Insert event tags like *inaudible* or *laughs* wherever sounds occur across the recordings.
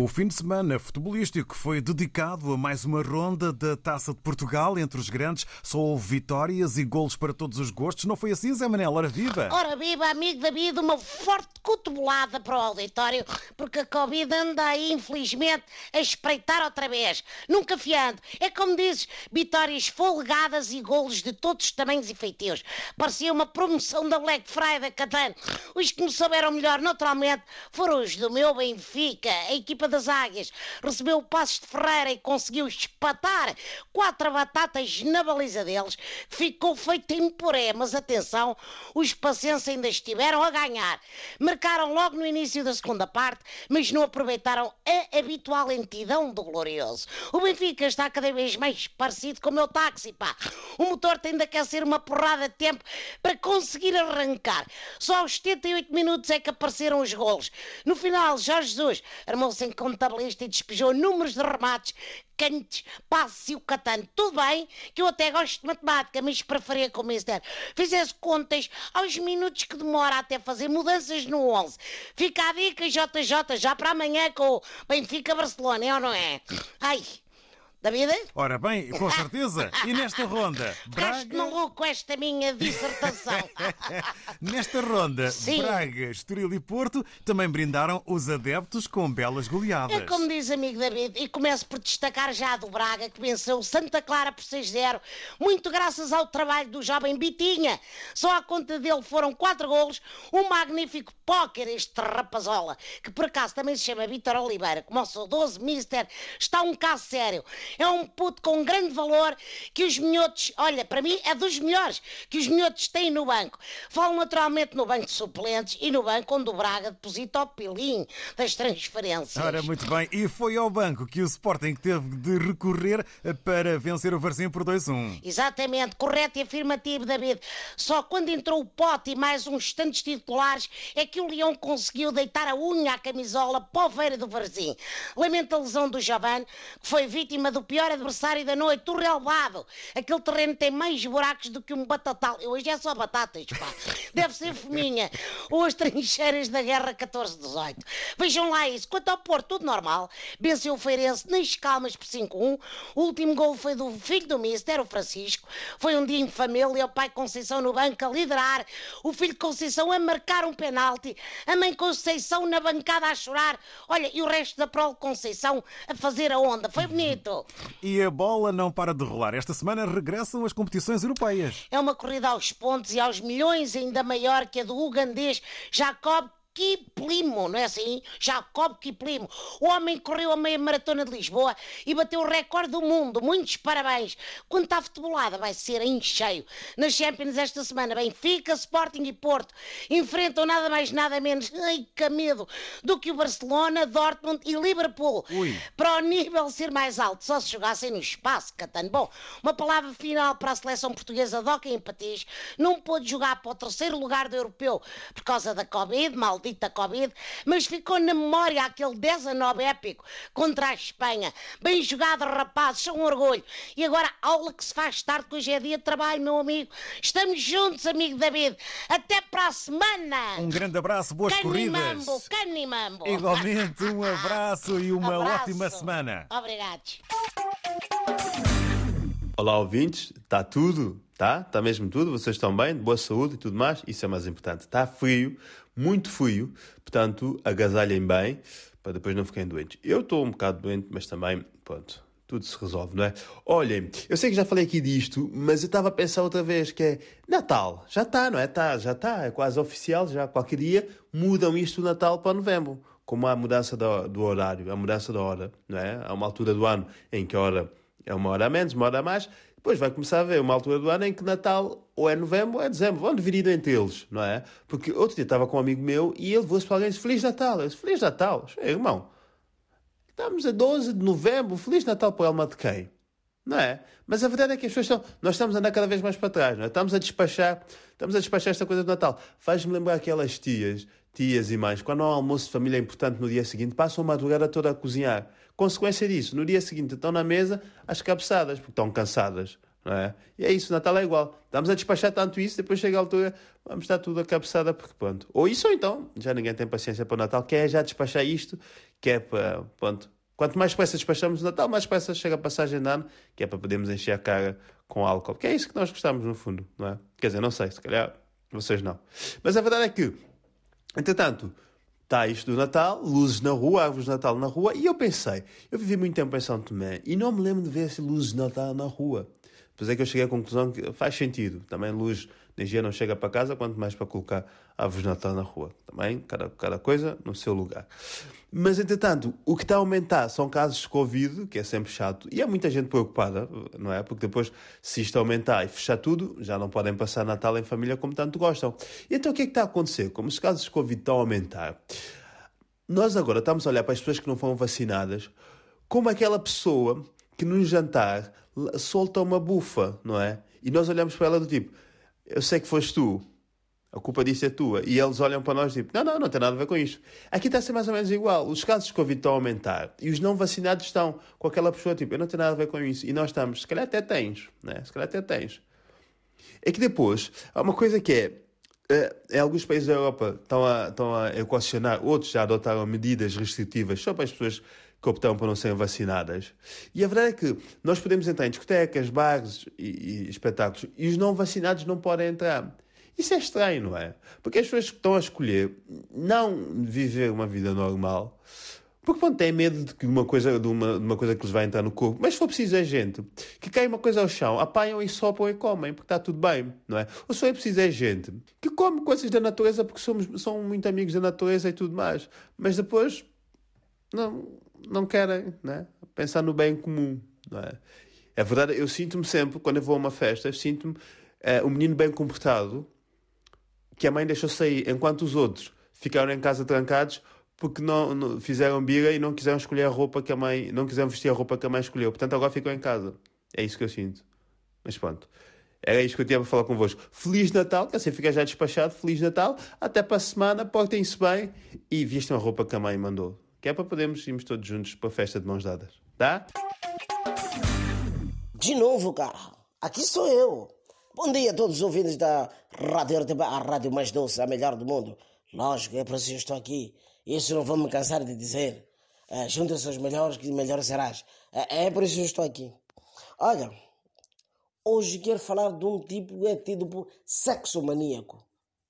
O fim de semana futebolístico foi dedicado a mais uma ronda da Taça de Portugal entre os grandes. Só houve vitórias e golos para todos os gostos. Não foi assim, Zé Manel? Ora viva! Ora viva, amigo David, uma forte cotovelada para o auditório, porque a Covid anda aí, infelizmente, a espreitar outra vez. Nunca fiando. É como dizes, vitórias folgadas e golos de todos os tamanhos e feitios. Parecia uma promoção da Black Friday, Catano. Os que me souberam melhor, naturalmente, foram os do meu Benfica, a equipa das Águias recebeu o Passos de Ferreira e conseguiu espatar quatro batatas na baliza deles. Ficou feito em poré, mas atenção, os pacientes ainda estiveram a ganhar. Marcaram logo no início da segunda parte, mas não aproveitaram a habitual lentidão do Glorioso. O Benfica está cada vez mais parecido com o meu táxi, pá. O motor tem de aquecer uma porrada de tempo para conseguir arrancar. Só aos 78 minutos é que apareceram os golos. No final, Jorge Jesus armou-se em contabilista e despejou números de remates, cantos, passos e o catano. Tudo bem, que eu até gosto de matemática, mas preferia que o Mister fizesse contas aos minutos que demora até fazer mudanças no 11. Fica a dica, JJ, já para amanhã com o Benfica Barcelona, é ou não é? Ai, David? Ora bem, com *laughs* certeza. E nesta ronda, Braga... Maluco com esta minha dissertação. *laughs* nesta ronda, Sim. Braga, Estoril e Porto também brindaram os adeptos com belas goleadas. É como diz amigo David, e começo por destacar já do Braga, que venceu Santa Clara por 6-0, muito graças ao trabalho do jovem Bitinha. Só à conta dele foram 4 golos, um magnífico póquer este rapazola, que por acaso também se chama Vitor Oliveira, como o saudoso Mister, está um caso sério. É um puto com grande valor que os minhotos, olha, para mim é dos melhores que os minhotos têm no banco. Falo naturalmente no banco de suplentes e no banco onde o Braga deposita o pilim das transferências. Ora, muito bem. E foi ao banco que o Sporting teve de recorrer para vencer o Varzim por 2-1. Exatamente, correto e afirmativo, David. Só quando entrou o pote e mais uns tantos titulares é que o Leão conseguiu deitar a unha à camisola poveira do Varzim. Lamenta a lesão do Javan, que foi vítima do pior adversário da noite, o relevado. Aquele terreno tem mais buracos do que um batatal. Eu hoje é só batatas, pá. *laughs* Deve ser fominha. Ou as trincheiras da guerra 14-18. Vejam lá isso. Quanto ao Porto, tudo normal. Venceu o Feirense nas calmas por 5-1. O último gol foi do filho do Mister, o Francisco. Foi um dia em família, o pai Conceição no banco a liderar, o filho Conceição a marcar um penalti, a mãe Conceição na bancada a chorar. Olha, e o resto da prole Conceição a fazer a onda. Foi bonito. E a bola não para de rolar. Esta semana regressam as competições europeias. É uma corrida aos pontos e aos milhões, ainda maior que a do ugandês Jacob Kiplimo, não é assim? Jacob Kiplimo. O homem correu a meia maratona de Lisboa e bateu o recorde do mundo. Muitos parabéns. Quando está futebolada, vai ser em cheio. Nas Champions esta semana, Benfica, Sporting e Porto enfrentam nada mais, nada menos, ai que medo, do que o Barcelona, Dortmund e Liverpool. Ui. Para o nível ser mais alto, só se jogassem no espaço, Catano. Bom, uma palavra final para a seleção portuguesa Hockey em Patins. Não pôde jogar para o terceiro lugar do europeu por causa da Covid, maldita Covid, mas ficou na memória aquele 19 épico contra a Espanha. Bem jogado, rapazes, são um orgulho. E agora, aula que se faz tarde, que hoje é dia de trabalho, meu amigo. Estamos juntos, amigo David. Até para a semana. Um grande abraço, boas corridas. Canimambo, canimambo. Igualmente, um *laughs* abraço e uma Abraço. ótima semana. Obrigados. Olá, ouvintes. Está tudo? Tá? Está mesmo tudo? Vocês estão bem? De boa saúde e tudo mais? Isso é mais importante. Está frio, muito frio. Portanto, agasalhem bem para depois não ficarem doentes. Eu estou um bocado doente, mas também, pronto, tudo se resolve, não é? Olhem, eu sei que já falei aqui disto, mas eu estava a pensar outra vez que é Natal. Já está, não é? Tá, já está, é quase oficial. Já qualquer dia mudam isto do Natal para novembro. Como há a mudança do, do horário, a mudança da hora, não é? Há uma altura do ano em que a hora é uma hora a menos, uma hora a mais. Depois vai começar a haver uma altura do ano em que Natal ou é novembro ou é dezembro. Vão dividido entre eles, não é? Porque outro dia estava com um amigo meu e ele voou-se para alguém e disse Feliz Natal. Eu disse Feliz Natal. Disse, irmão, estamos a 12 de novembro. Feliz Natal para o Elma de quem? Não é? Mas a verdade é que as pessoas estão. Nós estamos a andar cada vez mais para trás, não é? Estamos a despachar, estamos a despachar esta coisa do Natal. Faz-me lembrar aquelas tias, tias e mães, quando há um almoço de família importante no dia seguinte, passam a madrugada toda a cozinhar. Consequência disso, no dia seguinte estão na mesa às cabeçadas, porque estão cansadas. Não é? E é isso, Natal é igual. Estamos a despachar tanto isso, depois chega a altura, vamos estar tudo a cabeçada, porque pronto. Ou isso ou então, já ninguém tem paciência para o Natal, quer já despachar isto, que é para, pronto, quanto mais depressa despachamos o Natal, mais depressa chega a passagem de ano, que é para podermos encher a cara com álcool. Que é isso que nós gostamos, no fundo, não é? Quer dizer, não sei, se calhar vocês não. Mas a verdade é que, entretanto, está isto do Natal, luzes na rua, árvores de Natal na rua, e eu pensei, eu vivi muito tempo em São Tomé e não me lembro de ver luzes de Natal na rua. Depois é que eu cheguei à conclusão que faz sentido. Também luz energia não chega para casa, quanto mais para colocar árvores de Natal na rua. Também, cada, cada coisa no seu lugar. Mas, entretanto, o que está a aumentar são casos de Covid, que é sempre chato, e há muita gente preocupada, não é? Porque depois, se isto aumentar e fechar tudo, já não podem passar Natal em família como tanto gostam. E então, o que é que está a acontecer? Como os casos de Covid estão a aumentar, nós agora estamos a olhar para as pessoas que não foram vacinadas como aquela pessoa que num jantar solta uma bufa, não é? E nós olhamos para ela do tipo, eu sei que foste tu, a culpa disso é tua. E eles olham para nós tipo, não, não, não tem nada a ver com isto. Aqui está a ser mais ou menos igual. Os casos de Covid estão a aumentar e os não vacinados estão com aquela pessoa tipo, eu não tenho nada a ver com isso. E nós estamos, se calhar até tens, né? se calhar até tens. É que depois, há uma coisa que é, eh, em alguns países da Europa estão a, estão a equacionar, outros já adotaram medidas restritivas só para as pessoas que optam por não serem vacinadas. E a verdade é que nós podemos entrar em discotecas, bares e, e espetáculos e os não vacinados não podem entrar. Isso é estranho, não é? Porque as pessoas estão a escolher não viver uma vida normal porque pronto, têm medo de, que uma coisa, de, uma, de uma coisa que lhes vai entrar no corpo. Mas se for preciso é gente que cai uma coisa ao chão, apanham e sopam e comem, porque está tudo bem, não é? Ou se for preciso é gente que come coisas da natureza porque somos, são muito amigos da natureza e tudo mais. Mas depois não, não querem né? pensar no bem comum. Não é? é verdade, eu sinto-me sempre, quando eu vou a uma festa, sinto-me é, um menino bem comportado que a mãe deixou sair, enquanto os outros ficaram em casa trancados porque não, não, fizeram birra e não quiseram escolher a roupa que a mãe, não quiseram vestir a roupa que a mãe escolheu. Portanto, agora ficam em casa. É isso que eu sinto. Mas pronto. Era isto que eu tinha para falar convosco. Feliz Natal, que assim fica já despachado. Feliz Natal. Até para a semana. Portem-se bem e vistam a roupa que a mãe mandou. Que é para podermos irmos todos juntos para a festa de mãos dadas. Tá? De novo, cara. Aqui sou eu. Bom dia a todos os ouvintes da Rádio RTB, a rádio mais doce, a melhor do mundo. Lógico, é para isso que estou aqui. Isso não vou me cansar de dizer. É, Junta-se aos melhores que melhor serás. É, é por isso que estou aqui. Olha, hoje quero falar de um tipo que é tido por sexo maníaco.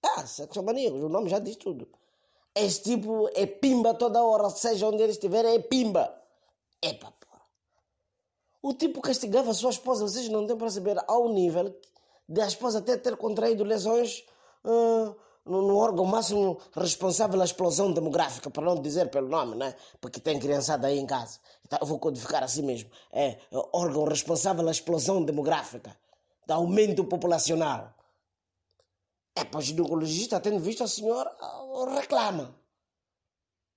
Ah, sexo maníaco, o nome já diz tudo. Esse tipo é pimba toda hora, seja onde ele estiver, é pimba. Epa, porra. O tipo castigava a sua esposa, vocês não têm para saber, ao nível de a esposa até ter contraído lesões uh, no, no, órgão máximo responsável pela explosão demográfica, para não dizer pelo nome, né? Porque tem criançada aí em casa. Então vou codificar assim mesmo. É, órgão responsável pela explosão demográfica, do aumento populacional. É, para o ginecologista, tendo visto a senhora, reclama.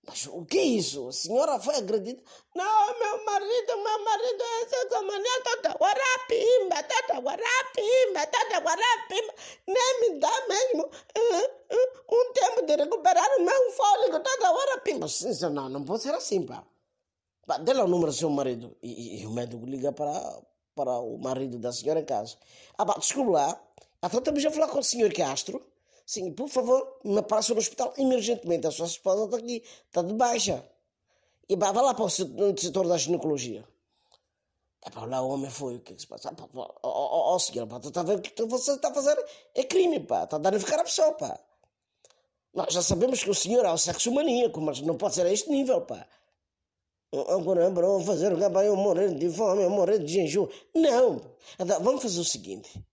Mas o que é isso? A senhora foi agredida? Não, meu marido, meu marido é essa mania toda guarapimba, toda guarapimba, toda guarapimba. Nem me dá mesmo uh, uh, um tempo de recuperar o meu fôlego, toda guarapimba. Sim, não, não pode ser assim, pá. pá dê lá o número do seu marido. E, e, e, o médico liga para, para o marido da senhora em casa. Ah, pá, desculpe lá. Então estamos a falar com o senhor Castro. Sim, por favor, me passa no hospital emergentemente. A sua esposa está aqui, está de baixa. E vá lá para o setor da ginecologia. É para lá o homem foi, o que é que se passa? Ó oh, oh, oh, senhor, pá, está a ver o que você está a fazer? É crime, pá, está a danificar a pessoa, pá. Nós já sabemos que o senhor é o sexo maníaco, mas não pode ser a este nível, pá. Agora, vamos fazer o que eu morrer de fome, eu de jejum. Não! Vamos fazer o seguinte.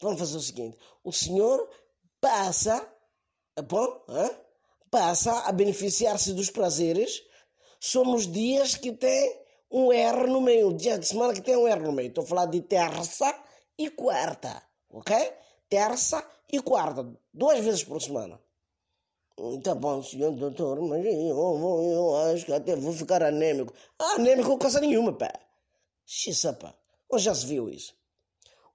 Vamos fazer o seguinte: o senhor passa, bom, passa a beneficiar-se dos prazeres só nos dias que tem um R no meio, dia de semana que tem um R no meio. Estou a falar de terça e quarta, ok? Terça e quarta, duas vezes por semana. Tá bom, senhor doutor, mas eu, eu, eu acho que até vou ficar anêmico. Ah, anêmico coisa nenhuma, pá. Xissa, pá. Onde já se viu isso?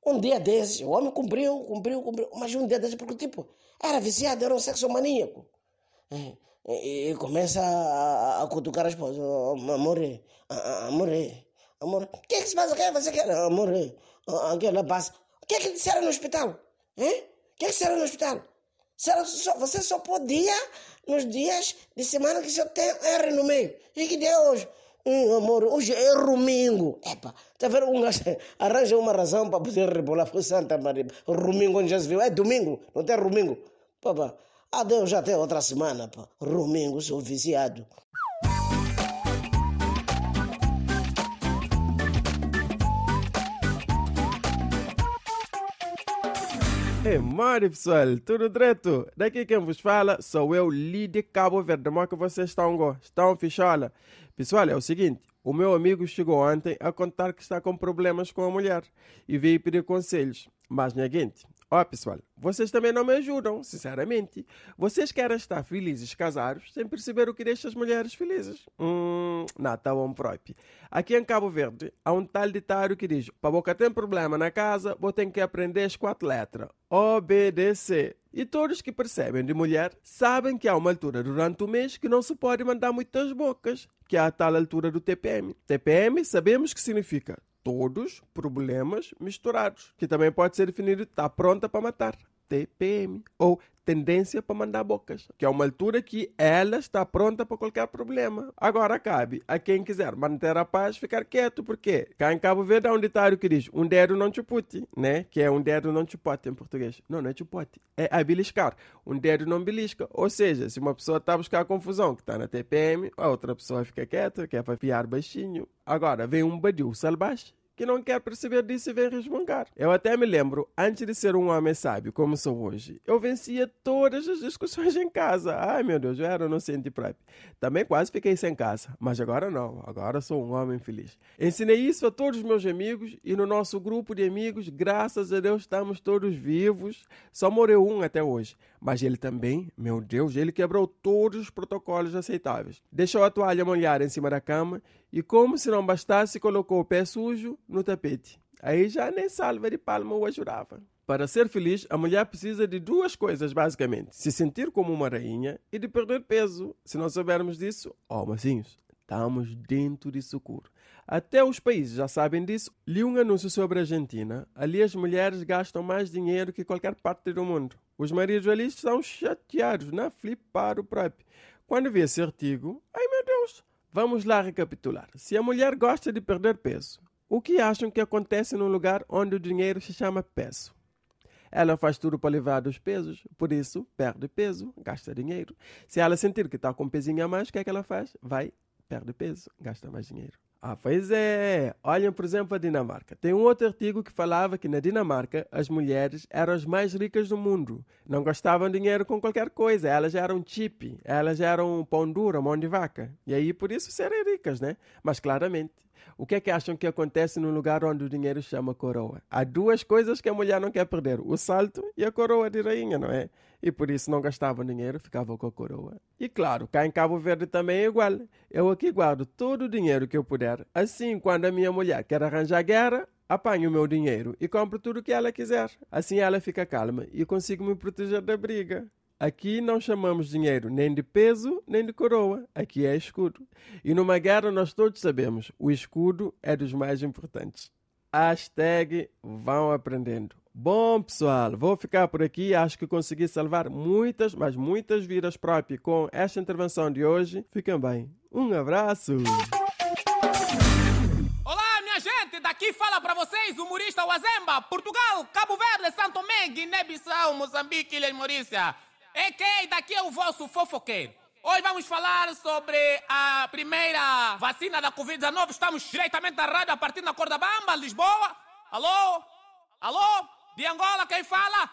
Um dia desses, o homem cumpriu, cumpriu, cumpriu, mas um dia desses, porque tipo, era viciado, era um sexo maníaco. É, e, e começa a, a, cutucar a esposa, amor, amor, amor, o que é que se passa? O que é que você quer? Amor, aquela passa. O que é que disseram no hospital? Hein? O que é que disseram no hospital? Só, você só podia nos dias de semana que só tem R no meio. E que dia é hoje? Hum, amor, hoje é domingo. Epa, tá vendo? Um arranja uma razão para poder rebolar por Santa Maria. Domingo onde já se viu. É domingo, não tem domingo. Papa, adeus até outra semana, pá. Sou viciado. Mano, pessoal, tudo direto? Daqui quem vos fala sou eu, Lídia Cabo Verde. É que vocês estão, go? Estão fichola? Pessoal, é o seguinte, o meu amigo chegou ontem a contar que está com problemas com a mulher e veio pedir conselhos. Mas, minha gente, Ó, oh, pessoal, vocês também não me ajudam, sinceramente. Vocês querem estar felizes casados sem perceber o que deixa as mulheres felizes. Hum, não, tá bom próprio. Aqui em Cabo Verde, há um tal ditado que diz: para boca tem problema na casa, vou ter que aprender as quatro letras. OBDC. E todos que percebem de mulher sabem que há uma altura durante o mês que não se pode mandar muitas bocas, que é a tal altura do TPM. TPM sabemos que significa todos problemas misturados, que também pode ser definido está pronta para matar. TPM, ou tendência para mandar bocas, que é uma altura que ela está pronta para qualquer problema. Agora cabe a quem quiser manter a paz ficar quieto, porque cá em Cabo Verde há um ditado que diz um dedo não te pute, né? Que é um dedo não te pote em português. Não, não é te pote, é a beliscar. Um dedo não belisca. Ou seja, se uma pessoa está a buscar confusão, que está na TPM, a outra pessoa fica quieta, quer para piar baixinho. Agora vem um badiu salvaje que não quer perceber disso e vem resmungar. Eu até me lembro, antes de ser um homem sábio como sou hoje, eu vencia todas as discussões em casa. Ai meu Deus, eu era inocente próprio. Também quase fiquei sem casa, mas agora não, agora sou um homem feliz. Ensinei isso a todos os meus amigos e no nosso grupo de amigos, graças a Deus, estamos todos vivos. Só morreu um até hoje, mas ele também, meu Deus, ele quebrou todos os protocolos aceitáveis. Deixou a toalha molhada em cima da cama e, como se não bastasse, colocou o pé sujo no tapete. Aí já nem salva de palma o ajudava. Para ser feliz, a mulher precisa de duas coisas, basicamente: se sentir como uma rainha e de perder peso. Se não soubermos disso, ó, oh, mocinhos, estamos dentro de socorro. Até os países já sabem disso. Li um anúncio sobre a Argentina. Ali as mulheres gastam mais dinheiro que qualquer parte do mundo. Os maridos ali estão chateados, na flipar o próprio. Quando vi esse artigo, ai meu Deus, vamos lá recapitular. Se a mulher gosta de perder peso, o que acham que acontece num lugar onde o dinheiro se chama peso? Ela faz tudo para livrar dos pesos, por isso perde peso, gasta dinheiro. Se ela sentir que está com um pezinho a mais, o que é que ela faz? Vai, perde peso, gasta mais dinheiro. Ah, pois é. Olhem, por exemplo, a Dinamarca. Tem um outro artigo que falava que na Dinamarca as mulheres eram as mais ricas do mundo. Não gastavam dinheiro com qualquer coisa. Elas eram chip, elas eram pão duro, mão de vaca. E aí, por isso, serem ricas, né? Mas claramente, o que é que acham que acontece num lugar onde o dinheiro chama coroa? Há duas coisas que a mulher não quer perder: o salto e a coroa de rainha, não é? E por isso não gastavam dinheiro, ficavam com a coroa. E claro, cá em Cabo Verde também é igual. Eu aqui guardo todo o dinheiro que eu puder. Assim, quando a minha mulher quer arranjar guerra, apanho o meu dinheiro e compro tudo o que ela quiser. Assim ela fica calma e consigo me proteger da briga. Aqui não chamamos dinheiro nem de peso nem de coroa. Aqui é escudo. E numa guerra nós todos sabemos, o escudo é dos mais importantes. Hashtag vão aprendendo. Bom, pessoal, vou ficar por aqui. Acho que consegui salvar muitas, mas muitas vidas próprias com esta intervenção de hoje. Fiquem bem. Um abraço. Olá, minha gente. Daqui fala para vocês o humorista Wazemba, Portugal, Cabo Verde, Santo Tomé, Guiné-Bissau, Moçambique e Maurícia. Ok, daqui é o vosso fofoqueiro. Hoje vamos falar sobre a primeira vacina da Covid-19. Estamos diretamente da rádio a partir da Cordabamba, Lisboa. Alô? Alô? De Angola, quem fala?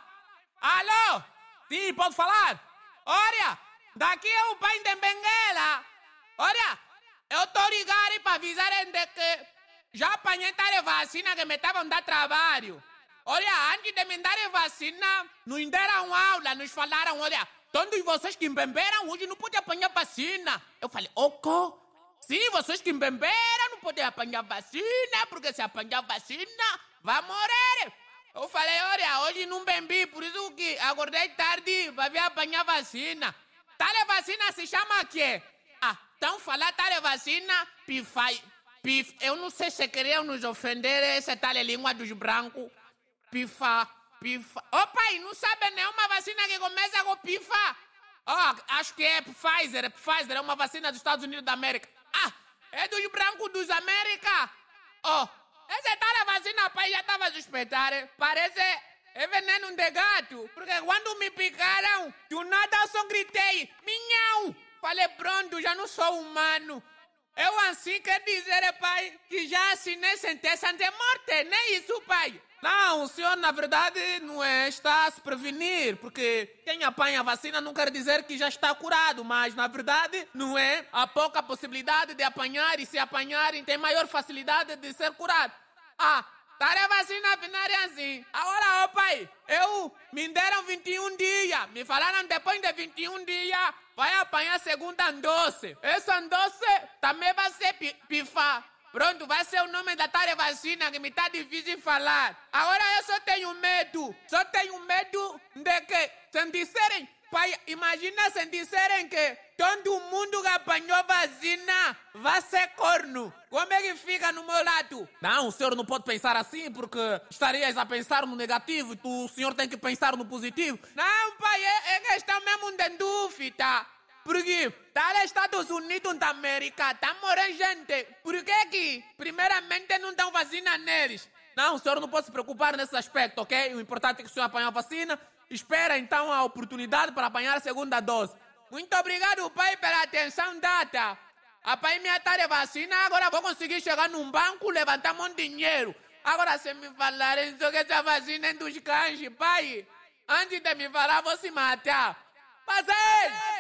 Alô? Sim, pode falar? Olha, daqui é o pai de Benguela. Olha, eu estou ligando para avisarem de que já apanhei a vacina que me estavam dando trabalho. Olha, antes de me darem vacina, nos deram aula, nos falaram, olha, todos vocês que embeberam hoje não podem apanhar vacina. Eu falei, oco? Sim, vocês que embeberam não podem apanhar vacina, porque se apanhar vacina, vai morrer. Eu falei, olha, hoje não bebi, por isso que acordei tarde para vir apanhar vacina. Tal vacina se chama quê? Ah, então falar tal vacina, pifai, pif. Eu não sei se queriam nos ofender essa tal língua dos brancos pifa, pifa. Ô pai, não sabe nenhuma vacina que começa com pifa? Ó, acho que é Pfizer, é Pfizer, é uma vacina dos Estados Unidos da América. Ah, é dos brancos dos América. Ó, essa tal vacina, pai, já estava a suspeitar. Parece é veneno de gato. Porque quando me picaram, do nada eu só gritei, minhão. Falei, pronto, já não sou humano. Eu assim quer dizer, eh, pai, que já assinei sentença de morte, nem isso, pai. Não, o senhor, na verdade, não é, está a se prevenir, porque quem apanha a vacina não quer dizer que já está curado, mas, na verdade, não é, há pouca possibilidade de apanhar e se apanharem tem maior facilidade de ser curado. Ah, Tare a vacina final é assim. Agora, ó pai, eu me deram 21 dias. Me falaram depois de 21 dias, vai apanhar segunda dose. Essa dose também vai ser pi- pifa. Pronto, vai ser o nome da tal vacina que me tá difícil falar. Agora eu só tenho medo. Só tenho medo de que, se disserem, pai, imagina se disserem que todo mundo que apanhou vacina vai ser corno. Como é que fica no meu lado? Não, o senhor não pode pensar assim porque estarias a pensar no negativo e o senhor tem que pensar no positivo. Não, pai, é, é questão mesmo de dúvida. Porque tá nos Estados Unidos da América, tá morrendo gente. Por que que, primeiramente, não dão vacina neles? Não, o senhor não pode se preocupar nesse aspecto, ok? O importante é que o senhor apanhe a vacina. Espera, então, a oportunidade para apanhar a segunda dose. Muito obrigado, pai, pela atenção dada. Apanhei minha tarefa vacina, agora vou conseguir chegar num banco, levantar um monte de dinheiro. Agora, se me falarem sobre essa vacina é dos cães, pai, antes de me falar, vou se matar. Passei!